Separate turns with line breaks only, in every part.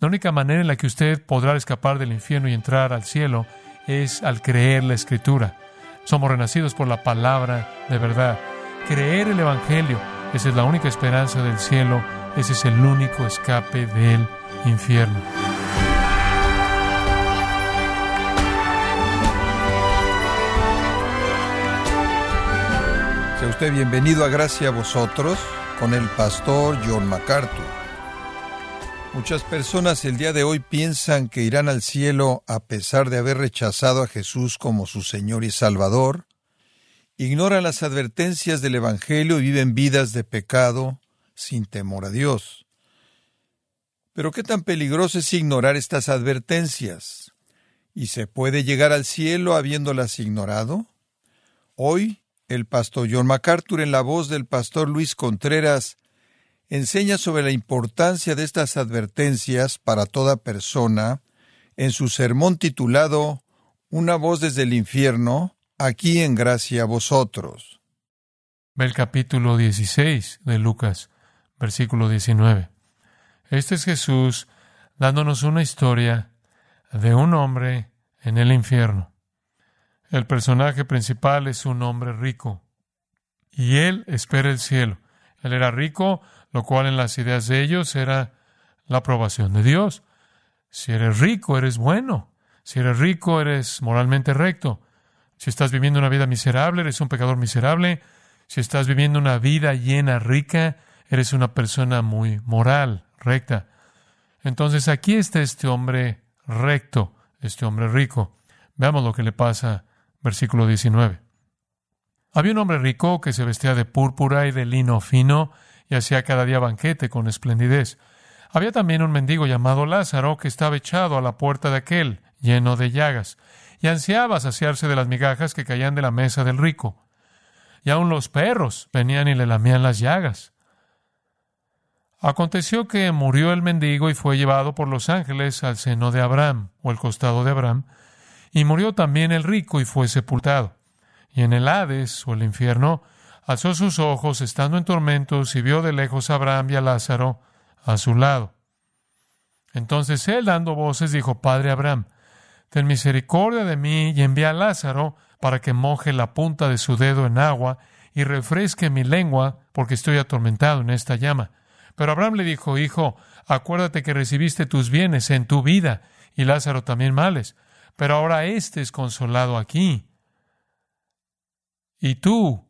La única manera en la que usted podrá escapar del infierno y entrar al cielo es al creer la Escritura. Somos renacidos por la palabra de verdad. Creer el Evangelio, esa es la única esperanza del cielo, ese es el único escape del infierno.
Sea usted bienvenido a Gracia a vosotros con el pastor John MacArthur. Muchas personas el día de hoy piensan que irán al cielo a pesar de haber rechazado a Jesús como su Señor y Salvador, ignoran las advertencias del Evangelio y viven vidas de pecado sin temor a Dios. Pero qué tan peligroso es ignorar estas advertencias. ¿Y se puede llegar al cielo habiéndolas ignorado? Hoy, el pastor John MacArthur, en la voz del pastor Luis Contreras, enseña sobre la importancia de estas advertencias para toda persona en su sermón titulado Una voz desde el infierno, aquí en gracia a vosotros.
Ve el capítulo 16 de Lucas, versículo 19. Este es Jesús dándonos una historia de un hombre en el infierno. El personaje principal es un hombre rico y él espera el cielo. Él era rico lo cual en las ideas de ellos era la aprobación de Dios. Si eres rico, eres bueno. Si eres rico, eres moralmente recto. Si estás viviendo una vida miserable, eres un pecador miserable. Si estás viviendo una vida llena, rica, eres una persona muy moral, recta. Entonces aquí está este hombre recto, este hombre rico. Veamos lo que le pasa, versículo 19. Había un hombre rico que se vestía de púrpura y de lino fino y hacía cada día banquete con esplendidez. Había también un mendigo llamado Lázaro que estaba echado a la puerta de aquel, lleno de llagas, y ansiaba saciarse de las migajas que caían de la mesa del rico. Y aun los perros venían y le lamían las llagas. Aconteció que murió el mendigo y fue llevado por los ángeles al seno de Abraham, o el costado de Abraham, y murió también el rico y fue sepultado. Y en el Hades, o el infierno, alzó sus ojos estando en tormentos y vio de lejos a Abraham y a Lázaro a su lado. Entonces él, dando voces, dijo, Padre Abraham, ten misericordia de mí y envía a Lázaro para que moje la punta de su dedo en agua y refresque mi lengua, porque estoy atormentado en esta llama. Pero Abraham le dijo, Hijo, acuérdate que recibiste tus bienes en tu vida, y Lázaro también males, pero ahora éste es consolado aquí. Y tú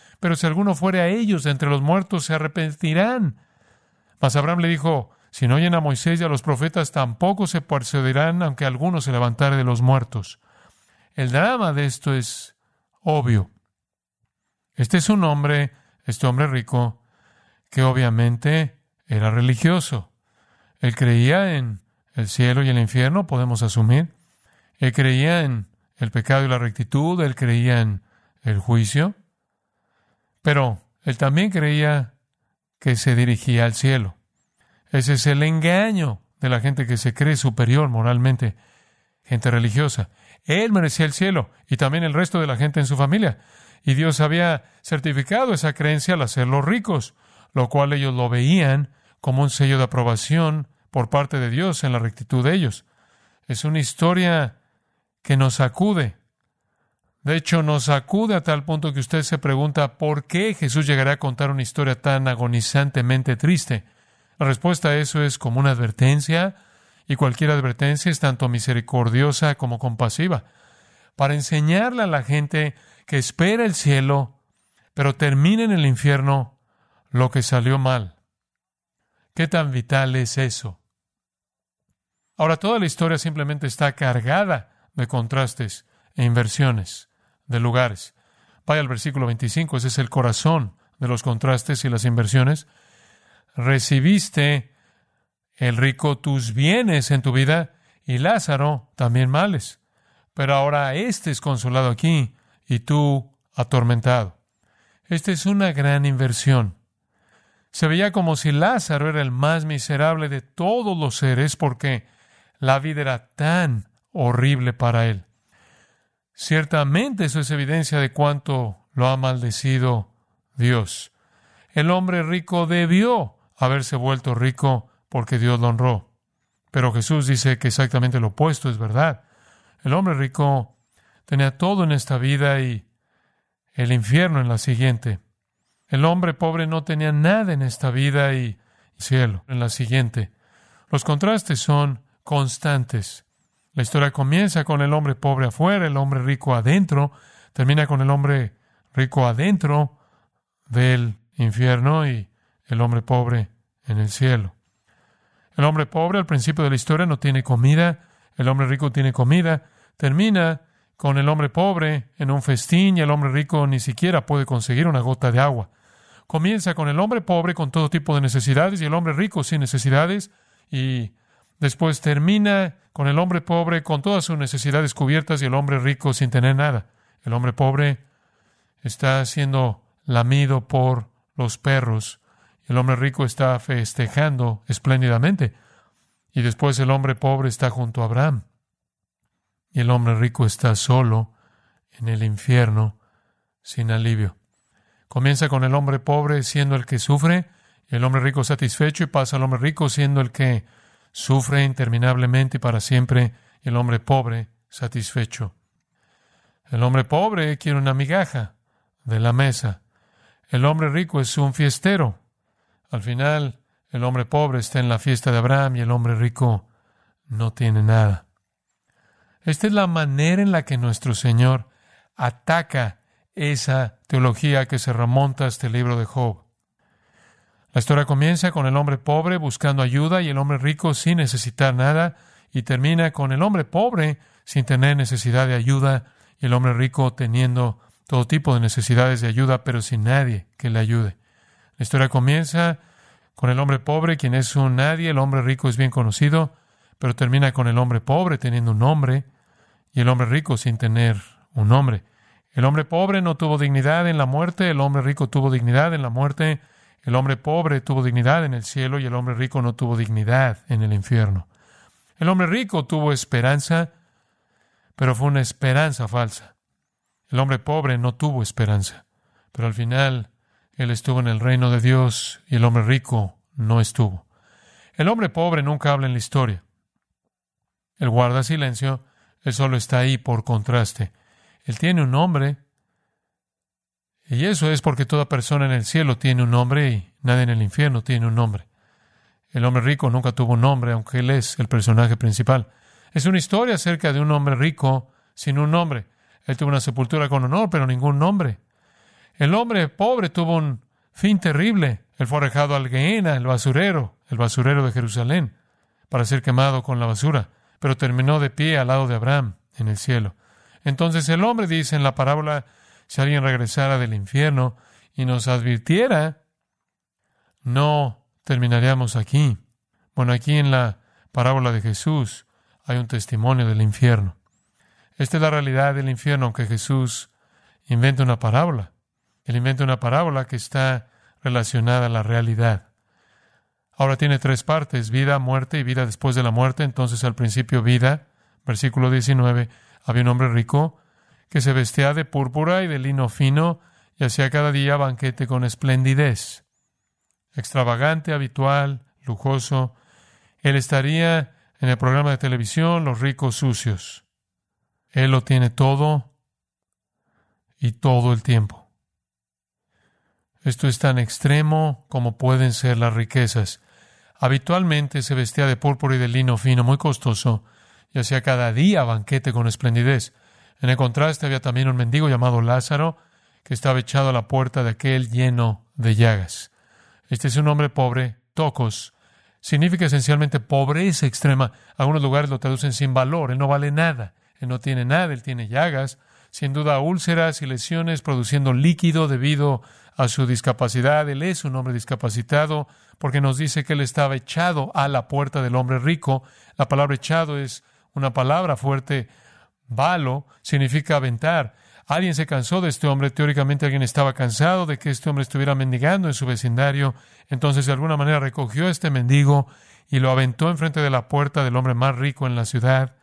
pero si alguno fuere a ellos entre los muertos, se arrepentirán. Mas Abraham le dijo, si no oyen a Moisés y a los profetas, tampoco se persuadirán, aunque alguno se levantare de los muertos. El drama de esto es obvio. Este es un hombre, este hombre rico, que obviamente era religioso. Él creía en el cielo y el infierno, podemos asumir. Él creía en el pecado y la rectitud, él creía en el juicio. Pero él también creía que se dirigía al cielo. Ese es el engaño de la gente que se cree superior moralmente, gente religiosa. Él merecía el cielo y también el resto de la gente en su familia. Y Dios había certificado esa creencia al hacerlos ricos, lo cual ellos lo veían como un sello de aprobación por parte de Dios en la rectitud de ellos. Es una historia que nos sacude de hecho, nos acude a tal punto que usted se pregunta por qué Jesús llegará a contar una historia tan agonizantemente triste. La respuesta a eso es como una advertencia, y cualquier advertencia es tanto misericordiosa como compasiva, para enseñarle a la gente que espera el cielo, pero termina en el infierno lo que salió mal. ¿Qué tan vital es eso? Ahora, toda la historia simplemente está cargada de contrastes e inversiones de lugares. Vaya al versículo 25, ese es el corazón de los contrastes y las inversiones. Recibiste el rico tus bienes en tu vida y Lázaro también males. Pero ahora éste es consolado aquí y tú atormentado. Esta es una gran inversión. Se veía como si Lázaro era el más miserable de todos los seres porque la vida era tan horrible para él. Ciertamente eso es evidencia de cuánto lo ha maldecido Dios. El hombre rico debió haberse vuelto rico porque Dios lo honró. Pero Jesús dice que exactamente lo opuesto es verdad. El hombre rico tenía todo en esta vida y el infierno en la siguiente. El hombre pobre no tenía nada en esta vida y cielo en la siguiente. Los contrastes son constantes. La historia comienza con el hombre pobre afuera, el hombre rico adentro, termina con el hombre rico adentro del infierno y el hombre pobre en el cielo. El hombre pobre al principio de la historia no tiene comida, el hombre rico tiene comida, termina con el hombre pobre en un festín y el hombre rico ni siquiera puede conseguir una gota de agua. Comienza con el hombre pobre con todo tipo de necesidades y el hombre rico sin necesidades y después termina con el hombre pobre con todas sus necesidades cubiertas y el hombre rico sin tener nada. El hombre pobre está siendo lamido por los perros el hombre rico está festejando espléndidamente. Y después el hombre pobre está junto a Abraham. Y el hombre rico está solo en el infierno, sin alivio. Comienza con el hombre pobre siendo el que sufre, el hombre rico satisfecho, y pasa al hombre rico siendo el que sufre interminablemente para siempre, el hombre pobre satisfecho. El hombre pobre quiere una migaja de la mesa. El hombre rico es un fiestero. Al final, el hombre pobre está en la fiesta de Abraham y el hombre rico no tiene nada. Esta es la manera en la que nuestro Señor ataca esa teología que se remonta a este libro de Job. La historia comienza con el hombre pobre buscando ayuda y el hombre rico sin necesitar nada y termina con el hombre pobre sin tener necesidad de ayuda y el hombre rico teniendo todo tipo de necesidades de ayuda pero sin nadie que le ayude. La historia comienza con el hombre pobre, quien es un nadie, el hombre rico es bien conocido, pero termina con el hombre pobre teniendo un nombre y el hombre rico sin tener un nombre. El hombre pobre no tuvo dignidad en la muerte, el hombre rico tuvo dignidad en la muerte, el hombre pobre tuvo dignidad en el cielo y el hombre rico no tuvo dignidad en el infierno. El hombre rico tuvo esperanza, pero fue una esperanza falsa. El hombre pobre no tuvo esperanza, pero al final él estuvo en el reino de Dios y el hombre rico no estuvo. El hombre pobre nunca habla en la historia. Él guarda silencio, él solo está ahí por contraste. Él tiene un nombre, y eso es porque toda persona en el cielo tiene un nombre y nadie en el infierno tiene un nombre. El hombre rico nunca tuvo un nombre, aunque él es el personaje principal. Es una historia acerca de un hombre rico sin un nombre. Él tuvo una sepultura con honor, pero ningún nombre. El hombre pobre tuvo un fin terrible. Él fue arrojado al Gehenna, el basurero, el basurero de Jerusalén, para ser quemado con la basura, pero terminó de pie al lado de Abraham en el cielo. Entonces el hombre dice en la parábola, si alguien regresara del infierno y nos advirtiera, no terminaríamos aquí. Bueno, aquí en la parábola de Jesús hay un testimonio del infierno. Esta es la realidad del infierno, aunque Jesús inventa una parábola. Él inventa una parábola que está relacionada a la realidad. Ahora tiene tres partes, vida, muerte y vida después de la muerte. Entonces al principio vida, versículo 19, había un hombre rico que se vestía de púrpura y de lino fino y hacía cada día banquete con esplendidez. Extravagante, habitual, lujoso. Él estaría en el programa de televisión Los ricos sucios. Él lo tiene todo y todo el tiempo. Esto es tan extremo como pueden ser las riquezas. Habitualmente se vestía de púrpura y de lino fino muy costoso y hacía cada día banquete con esplendidez. En el contraste había también un mendigo llamado Lázaro que estaba echado a la puerta de aquel lleno de llagas. Este es un hombre pobre, tocos. Significa esencialmente pobreza extrema. Algunos lugares lo traducen sin valor. Él no vale nada. Él no tiene nada. Él tiene llagas. Sin duda úlceras y lesiones produciendo líquido debido a su discapacidad. Él es un hombre discapacitado porque nos dice que él estaba echado a la puerta del hombre rico. La palabra echado es una palabra fuerte, balo, significa aventar. Alguien se cansó de este hombre, teóricamente alguien estaba cansado de que este hombre estuviera mendigando en su vecindario, entonces de alguna manera recogió a este mendigo y lo aventó enfrente de la puerta del hombre más rico en la ciudad.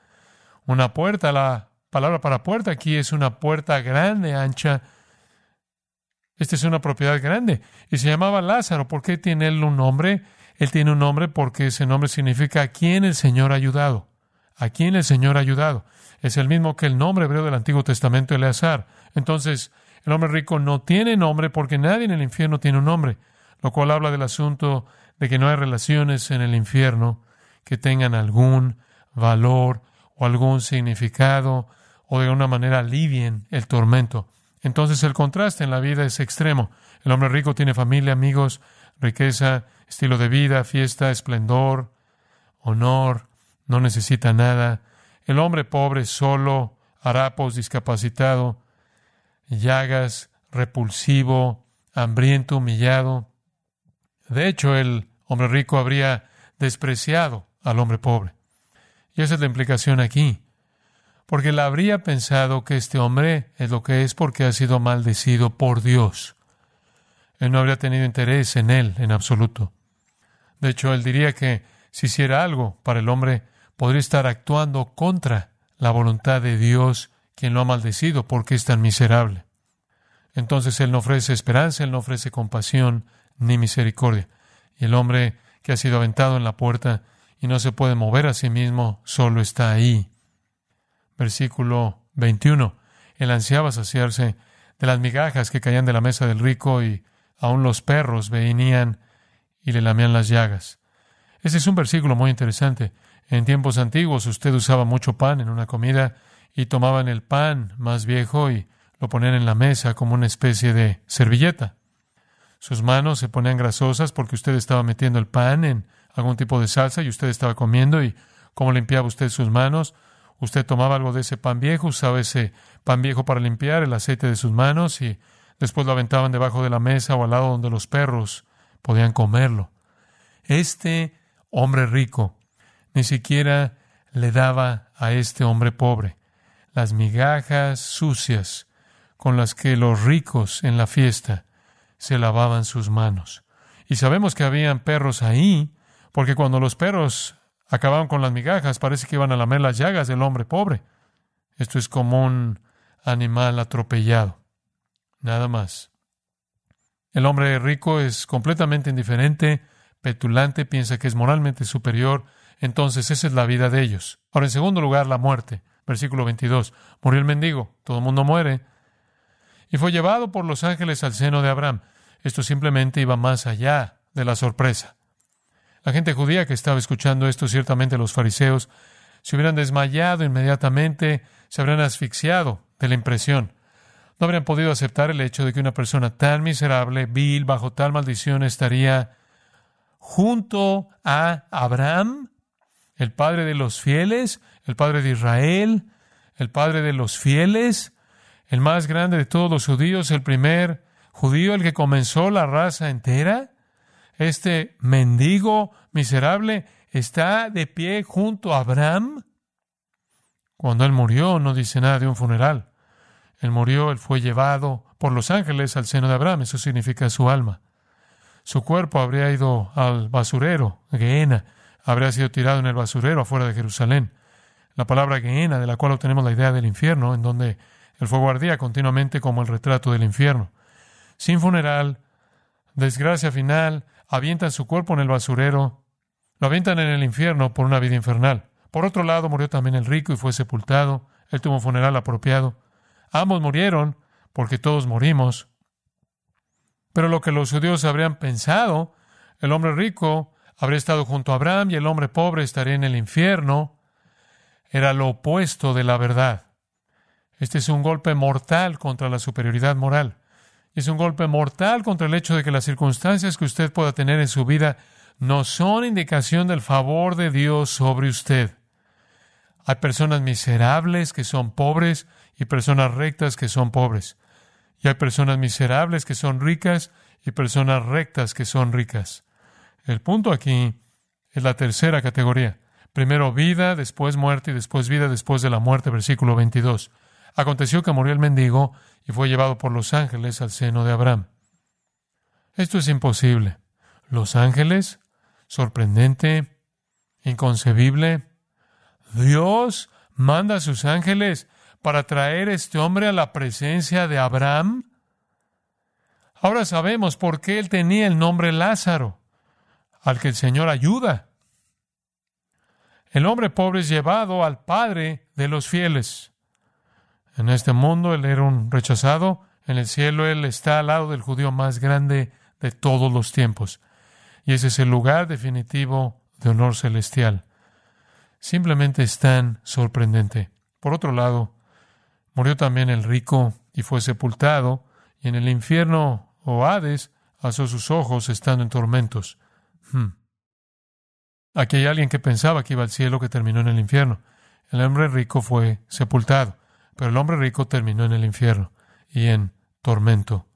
Una puerta, la palabra para puerta aquí es una puerta grande, ancha. Esta es una propiedad grande. Y se llamaba Lázaro. ¿Por qué tiene él un nombre? Él tiene un nombre porque ese nombre significa a quién el Señor ha ayudado. A quién el Señor ha ayudado. Es el mismo que el nombre hebreo del Antiguo Testamento, Eleazar. Entonces, el hombre rico no tiene nombre porque nadie en el infierno tiene un nombre, lo cual habla del asunto de que no hay relaciones en el infierno que tengan algún valor o algún significado o de alguna manera alivien el tormento. Entonces el contraste en la vida es extremo. El hombre rico tiene familia, amigos, riqueza, estilo de vida, fiesta, esplendor, honor, no necesita nada. El hombre pobre, solo, harapos, discapacitado, llagas, repulsivo, hambriento, humillado. De hecho, el hombre rico habría despreciado al hombre pobre. Y esa es la implicación aquí. Porque él habría pensado que este hombre es lo que es porque ha sido maldecido por Dios. Él no habría tenido interés en él en absoluto. De hecho, él diría que si hiciera algo para el hombre, podría estar actuando contra la voluntad de Dios, quien lo ha maldecido porque es tan miserable. Entonces él no ofrece esperanza, él no ofrece compasión ni misericordia. Y el hombre que ha sido aventado en la puerta y no se puede mover a sí mismo, solo está ahí. Versículo 21. Él ansiaba saciarse de las migajas que caían de la mesa del rico y aun los perros venían y le lamían las llagas. Ese es un versículo muy interesante. En tiempos antiguos usted usaba mucho pan en una comida y tomaban el pan más viejo y lo ponían en la mesa como una especie de servilleta. Sus manos se ponían grasosas porque usted estaba metiendo el pan en algún tipo de salsa y usted estaba comiendo y cómo limpiaba usted sus manos. Usted tomaba algo de ese pan viejo, usaba ese pan viejo para limpiar el aceite de sus manos y después lo aventaban debajo de la mesa o al lado donde los perros podían comerlo. Este hombre rico ni siquiera le daba a este hombre pobre las migajas sucias con las que los ricos en la fiesta se lavaban sus manos. Y sabemos que habían perros ahí, porque cuando los perros acababan con las migajas, parece que iban a lamer las llagas del hombre pobre. Esto es como un animal atropellado. Nada más. El hombre rico es completamente indiferente, petulante, piensa que es moralmente superior, entonces esa es la vida de ellos. Ahora, en segundo lugar, la muerte. Versículo 22. Murió el mendigo, todo el mundo muere, y fue llevado por los ángeles al seno de Abraham. Esto simplemente iba más allá de la sorpresa. La gente judía que estaba escuchando esto, ciertamente los fariseos, se hubieran desmayado inmediatamente, se habrían asfixiado de la impresión. No habrían podido aceptar el hecho de que una persona tan miserable, vil, bajo tal maldición, estaría junto a Abraham, el padre de los fieles, el padre de Israel, el padre de los fieles, el más grande de todos los judíos, el primer judío, el que comenzó la raza entera, este mendigo miserable, está de pie junto a Abraham. Cuando él murió, no dice nada de un funeral. Él murió, él fue llevado por los ángeles al seno de Abraham, eso significa su alma. Su cuerpo habría ido al basurero, Gehenna, habría sido tirado en el basurero afuera de Jerusalén. La palabra Gehenna, de la cual obtenemos la idea del infierno, en donde el fuego ardía continuamente como el retrato del infierno. Sin funeral, desgracia final, avientan su cuerpo en el basurero, lo avientan en el infierno por una vida infernal. Por otro lado, murió también el rico y fue sepultado. Él tuvo un funeral apropiado. Ambos murieron porque todos morimos. Pero lo que los judíos habrían pensado, el hombre rico habría estado junto a Abraham y el hombre pobre estaría en el infierno, era lo opuesto de la verdad. Este es un golpe mortal contra la superioridad moral. Es un golpe mortal contra el hecho de que las circunstancias que usted pueda tener en su vida no son indicación del favor de Dios sobre usted. Hay personas miserables que son pobres y personas rectas que son pobres. Y hay personas miserables que son ricas y personas rectas que son ricas. El punto aquí es la tercera categoría Primero vida, después muerte y después vida después de la muerte, versículo 22. Aconteció que murió el mendigo y fue llevado por los ángeles al seno de Abraham. Esto es imposible. Los ángeles, sorprendente, inconcebible. Dios manda a sus ángeles para traer este hombre a la presencia de Abraham. Ahora sabemos por qué él tenía el nombre Lázaro, al que el Señor ayuda. El hombre pobre es llevado al Padre de los fieles. En este mundo él era un rechazado, en el cielo él está al lado del judío más grande de todos los tiempos. Y ese es el lugar definitivo de honor celestial. Simplemente es tan sorprendente. Por otro lado, murió también el rico y fue sepultado, y en el infierno o Hades alzó sus ojos estando en tormentos. Hmm. Aquí hay alguien que pensaba que iba al cielo que terminó en el infierno. El hombre rico fue sepultado, pero el hombre rico terminó en el infierno y en tormento.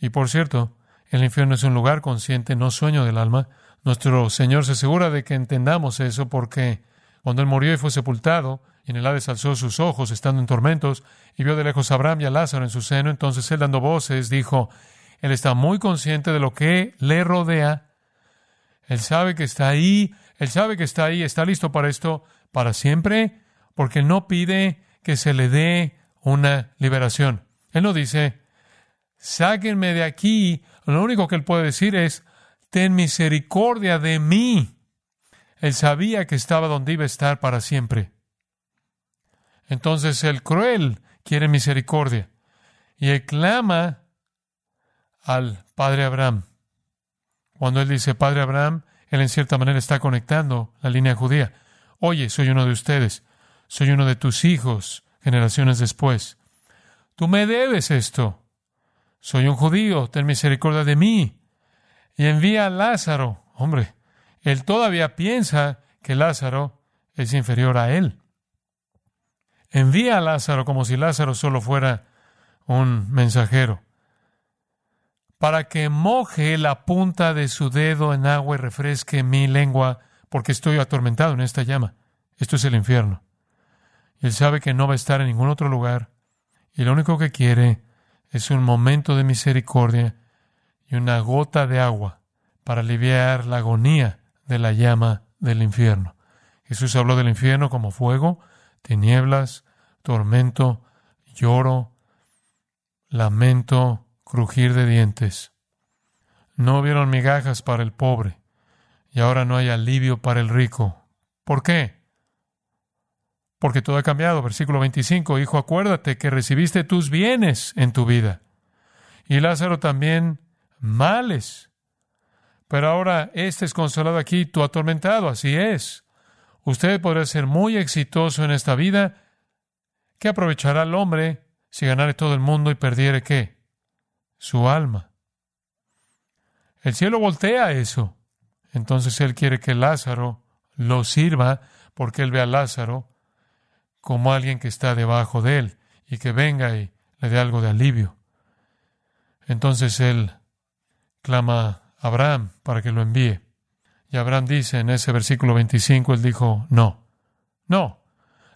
Y por cierto, el infierno es un lugar consciente, no sueño del alma. Nuestro Señor se asegura de que entendamos eso porque cuando Él murió y fue sepultado, y en el Hades alzó sus ojos, estando en tormentos, y vio de lejos a Abraham y a Lázaro en su seno, entonces Él dando voces dijo, Él está muy consciente de lo que le rodea, Él sabe que está ahí, Él sabe que está ahí, está listo para esto para siempre, porque no pide que se le dé una liberación. Él no dice, sáquenme de aquí. Lo único que él puede decir es, ten misericordia de mí. Él sabía que estaba donde iba a estar para siempre. Entonces el cruel quiere misericordia y él clama al Padre Abraham. Cuando él dice Padre Abraham, él en cierta manera está conectando la línea judía. Oye, soy uno de ustedes, soy uno de tus hijos generaciones después. Tú me debes esto. Soy un judío, ten misericordia de mí. Y envía a Lázaro. Hombre, él todavía piensa que Lázaro es inferior a él. Envía a Lázaro como si Lázaro solo fuera un mensajero, para que moje la punta de su dedo en agua y refresque mi lengua, porque estoy atormentado en esta llama. Esto es el infierno. Él sabe que no va a estar en ningún otro lugar, y lo único que quiere es un momento de misericordia y una gota de agua para aliviar la agonía de la llama del infierno. Jesús habló del infierno como fuego, tinieblas, tormento, lloro, lamento, crujir de dientes. No vieron migajas para el pobre y ahora no hay alivio para el rico. ¿Por qué? porque todo ha cambiado. Versículo 25, Hijo, acuérdate que recibiste tus bienes en tu vida. Y Lázaro también males. Pero ahora este es consolado aquí, tú atormentado, así es. Usted podrá ser muy exitoso en esta vida. ¿Qué aprovechará el hombre si ganare todo el mundo y perdiere qué? Su alma. El cielo voltea eso. Entonces él quiere que Lázaro lo sirva porque él ve a Lázaro como alguien que está debajo de él y que venga y le dé algo de alivio. Entonces él clama a Abraham para que lo envíe. Y Abraham dice en ese versículo 25, él dijo, no, no,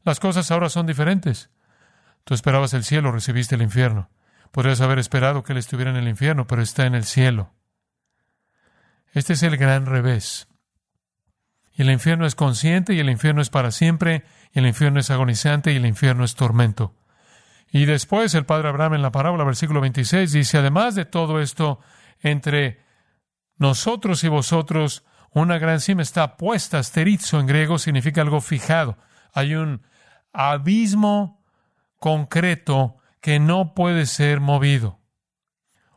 las cosas ahora son diferentes. Tú esperabas el cielo, recibiste el infierno. Podrías haber esperado que él estuviera en el infierno, pero está en el cielo. Este es el gran revés. Y el infierno es consciente y el infierno es para siempre y el infierno es agonizante y el infierno es tormento. Y después el padre Abraham en la parábola, versículo 26, dice, además de todo esto, entre nosotros y vosotros, una gran cima está puesta, asterizo en griego significa algo fijado. Hay un abismo concreto que no puede ser movido.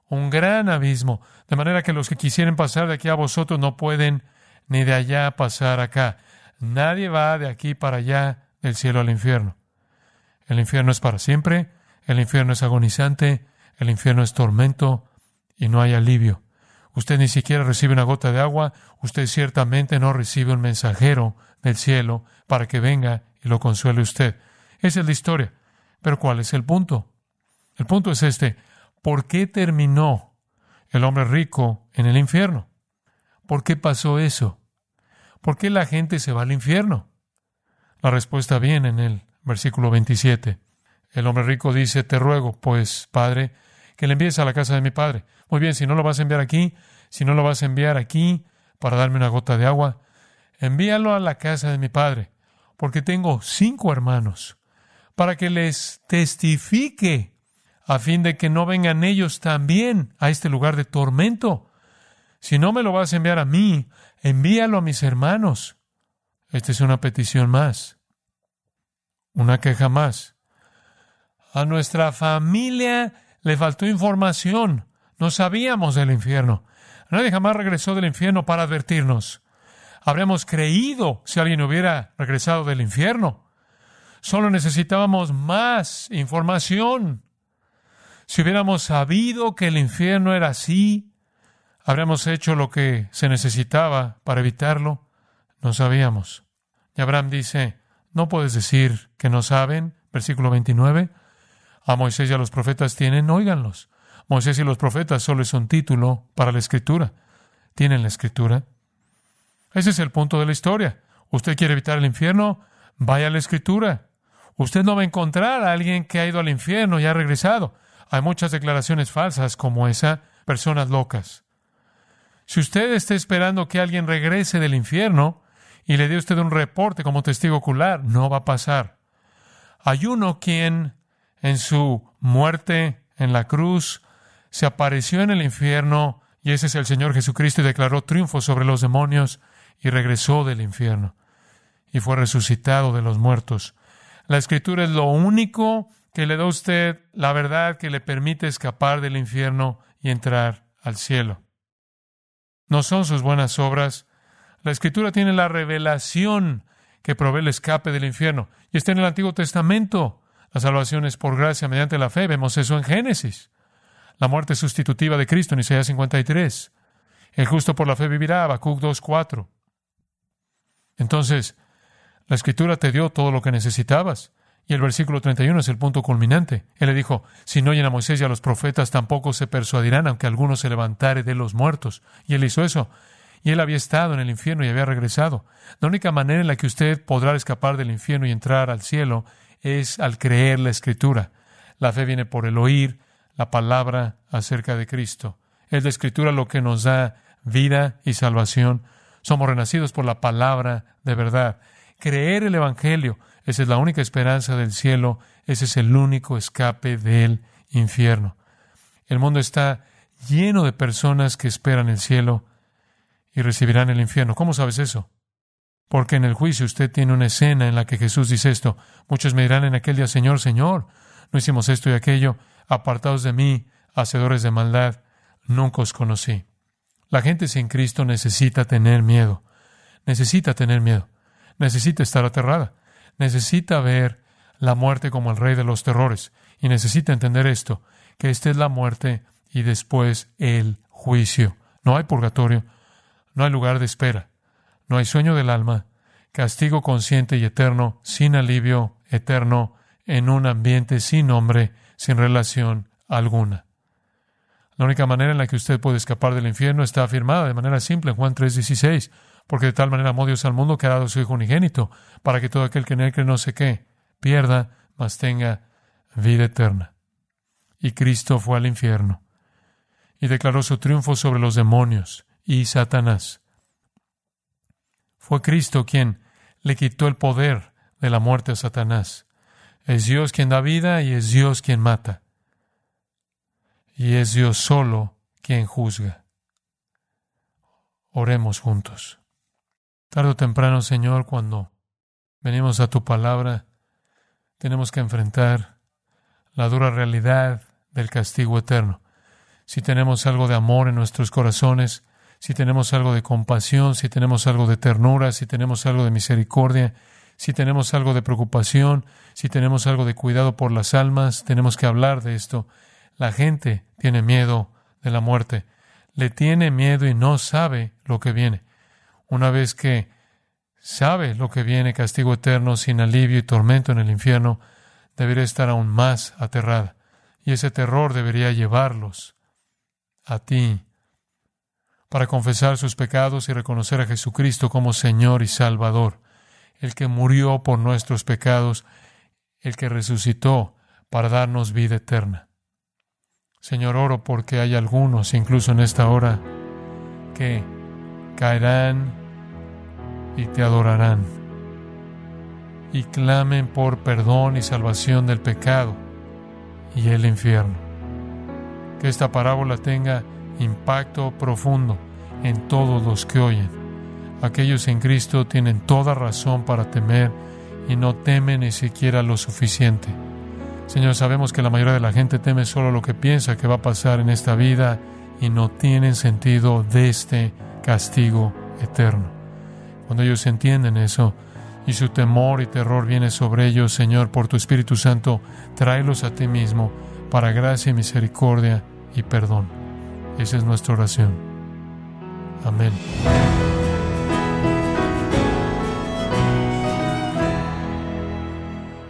Un gran abismo, de manera que los que quisieren pasar de aquí a vosotros no pueden ni de allá pasar acá. Nadie va de aquí para allá, del cielo al infierno. El infierno es para siempre, el infierno es agonizante, el infierno es tormento y no hay alivio. Usted ni siquiera recibe una gota de agua, usted ciertamente no recibe un mensajero del cielo para que venga y lo consuele usted. Esa es la historia. Pero ¿cuál es el punto? El punto es este. ¿Por qué terminó el hombre rico en el infierno? ¿Por qué pasó eso? ¿Por qué la gente se va al infierno? La respuesta viene en el versículo 27. El hombre rico dice, te ruego, pues, Padre, que le envíes a la casa de mi Padre. Muy bien, si no lo vas a enviar aquí, si no lo vas a enviar aquí para darme una gota de agua, envíalo a la casa de mi Padre, porque tengo cinco hermanos, para que les testifique, a fin de que no vengan ellos también a este lugar de tormento. Si no me lo vas a enviar a mí, envíalo a mis hermanos. Esta es una petición más, una queja más. A nuestra familia le faltó información. No sabíamos del infierno. Nadie jamás regresó del infierno para advertirnos. Habríamos creído si alguien hubiera regresado del infierno. Solo necesitábamos más información. Si hubiéramos sabido que el infierno era así, habríamos hecho lo que se necesitaba para evitarlo. No sabíamos. Y Abraham dice, no puedes decir que no saben, versículo 29. A Moisés y a los profetas tienen, óiganlos. Moisés y los profetas solo es un título para la escritura. Tienen la escritura. Ese es el punto de la historia. ¿Usted quiere evitar el infierno? Vaya a la escritura. Usted no va a encontrar a alguien que ha ido al infierno y ha regresado. Hay muchas declaraciones falsas como esa, personas locas. Si usted está esperando que alguien regrese del infierno y le dé usted un reporte como testigo ocular, no va a pasar. Hay uno quien en su muerte en la cruz, se apareció en el infierno, y ese es el Señor Jesucristo, y declaró triunfo sobre los demonios, y regresó del infierno, y fue resucitado de los muertos. La escritura es lo único que le da usted la verdad que le permite escapar del infierno y entrar al cielo. No son sus buenas obras. La escritura tiene la revelación que provee el escape del infierno, y está en el Antiguo Testamento. La salvación es por gracia mediante la fe. Vemos eso en Génesis. La muerte sustitutiva de Cristo en Isaías 53. El justo por la fe vivirá, Habacuc 2.4. Entonces, la Escritura te dio todo lo que necesitabas. Y el versículo 31 es el punto culminante. Él le dijo, si no oyen a Moisés y a los profetas, tampoco se persuadirán, aunque alguno se levantare de los muertos. Y él hizo eso. Y él había estado en el infierno y había regresado. La única manera en la que usted podrá escapar del infierno y entrar al cielo es al creer la escritura. La fe viene por el oír la palabra acerca de Cristo. Es la escritura lo que nos da vida y salvación. Somos renacidos por la palabra de verdad. Creer el Evangelio, esa es la única esperanza del cielo, ese es el único escape del infierno. El mundo está lleno de personas que esperan el cielo y recibirán el infierno. ¿Cómo sabes eso? Porque en el juicio usted tiene una escena en la que Jesús dice esto. Muchos me dirán en aquel día, Señor, Señor, no hicimos esto y aquello. Apartados de mí, hacedores de maldad, nunca os conocí. La gente sin Cristo necesita tener miedo. Necesita tener miedo. Necesita estar aterrada. Necesita ver la muerte como el rey de los terrores. Y necesita entender esto, que esta es la muerte y después el juicio. No hay purgatorio, no hay lugar de espera. No hay sueño del alma, castigo consciente y eterno, sin alivio eterno, en un ambiente sin nombre, sin relación alguna. La única manera en la que usted puede escapar del infierno está afirmada de manera simple en Juan 3:16, porque de tal manera amó Dios al mundo que ha dado su Hijo unigénito, para que todo aquel que en él cree no se qué, pierda, mas tenga vida eterna. Y Cristo fue al infierno y declaró su triunfo sobre los demonios y Satanás. Fue Cristo quien le quitó el poder de la muerte a Satanás. Es Dios quien da vida y es Dios quien mata. Y es Dios solo quien juzga. Oremos juntos. Tardo o temprano, Señor, cuando venimos a tu palabra, tenemos que enfrentar la dura realidad del castigo eterno. Si tenemos algo de amor en nuestros corazones, si tenemos algo de compasión, si tenemos algo de ternura, si tenemos algo de misericordia, si tenemos algo de preocupación, si tenemos algo de cuidado por las almas, tenemos que hablar de esto. La gente tiene miedo de la muerte, le tiene miedo y no sabe lo que viene. Una vez que sabe lo que viene, castigo eterno, sin alivio y tormento en el infierno, debería estar aún más aterrada. Y ese terror debería llevarlos a ti para confesar sus pecados y reconocer a Jesucristo como Señor y Salvador, el que murió por nuestros pecados, el que resucitó para darnos vida eterna. Señor, oro porque hay algunos, incluso en esta hora, que caerán y te adorarán y clamen por perdón y salvación del pecado y el infierno. Que esta parábola tenga impacto profundo en todos los que oyen. Aquellos en Cristo tienen toda razón para temer y no temen ni siquiera lo suficiente. Señor, sabemos que la mayoría de la gente teme solo lo que piensa que va a pasar en esta vida y no tienen sentido de este castigo eterno. Cuando ellos entienden eso y su temor y terror viene sobre ellos, Señor, por tu Espíritu Santo, tráelos a ti mismo para gracia y misericordia y perdón. Esa es nuestra oración. Amén.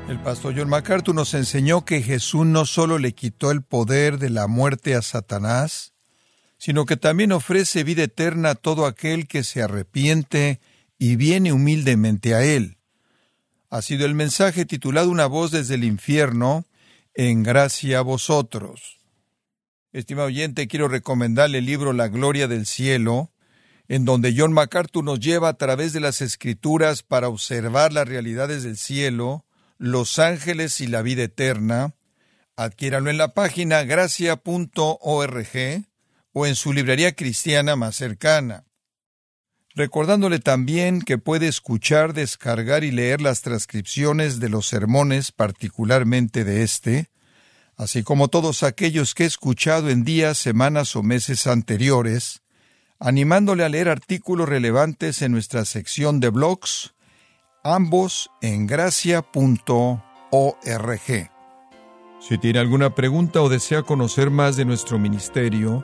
El pastor John MacArthur nos enseñó que Jesús no solo le quitó el poder de la muerte a Satanás, sino que también ofrece vida eterna a todo aquel que se arrepiente y viene humildemente a Él. Ha sido el mensaje titulado Una voz desde el infierno, en gracia a vosotros. Estimado oyente, quiero recomendarle el libro La Gloria del Cielo, en donde John MacArthur nos lleva a través de las escrituras para observar las realidades del cielo, los ángeles y la vida eterna. Adquiéralo en la página gracia.org o en su librería cristiana más cercana. Recordándole también que puede escuchar, descargar y leer las transcripciones de los sermones, particularmente de este, así como todos aquellos que he escuchado en días, semanas o meses anteriores, animándole a leer artículos relevantes en nuestra sección de blogs, ambos en gracia.org. Si tiene alguna pregunta o desea conocer más de nuestro ministerio,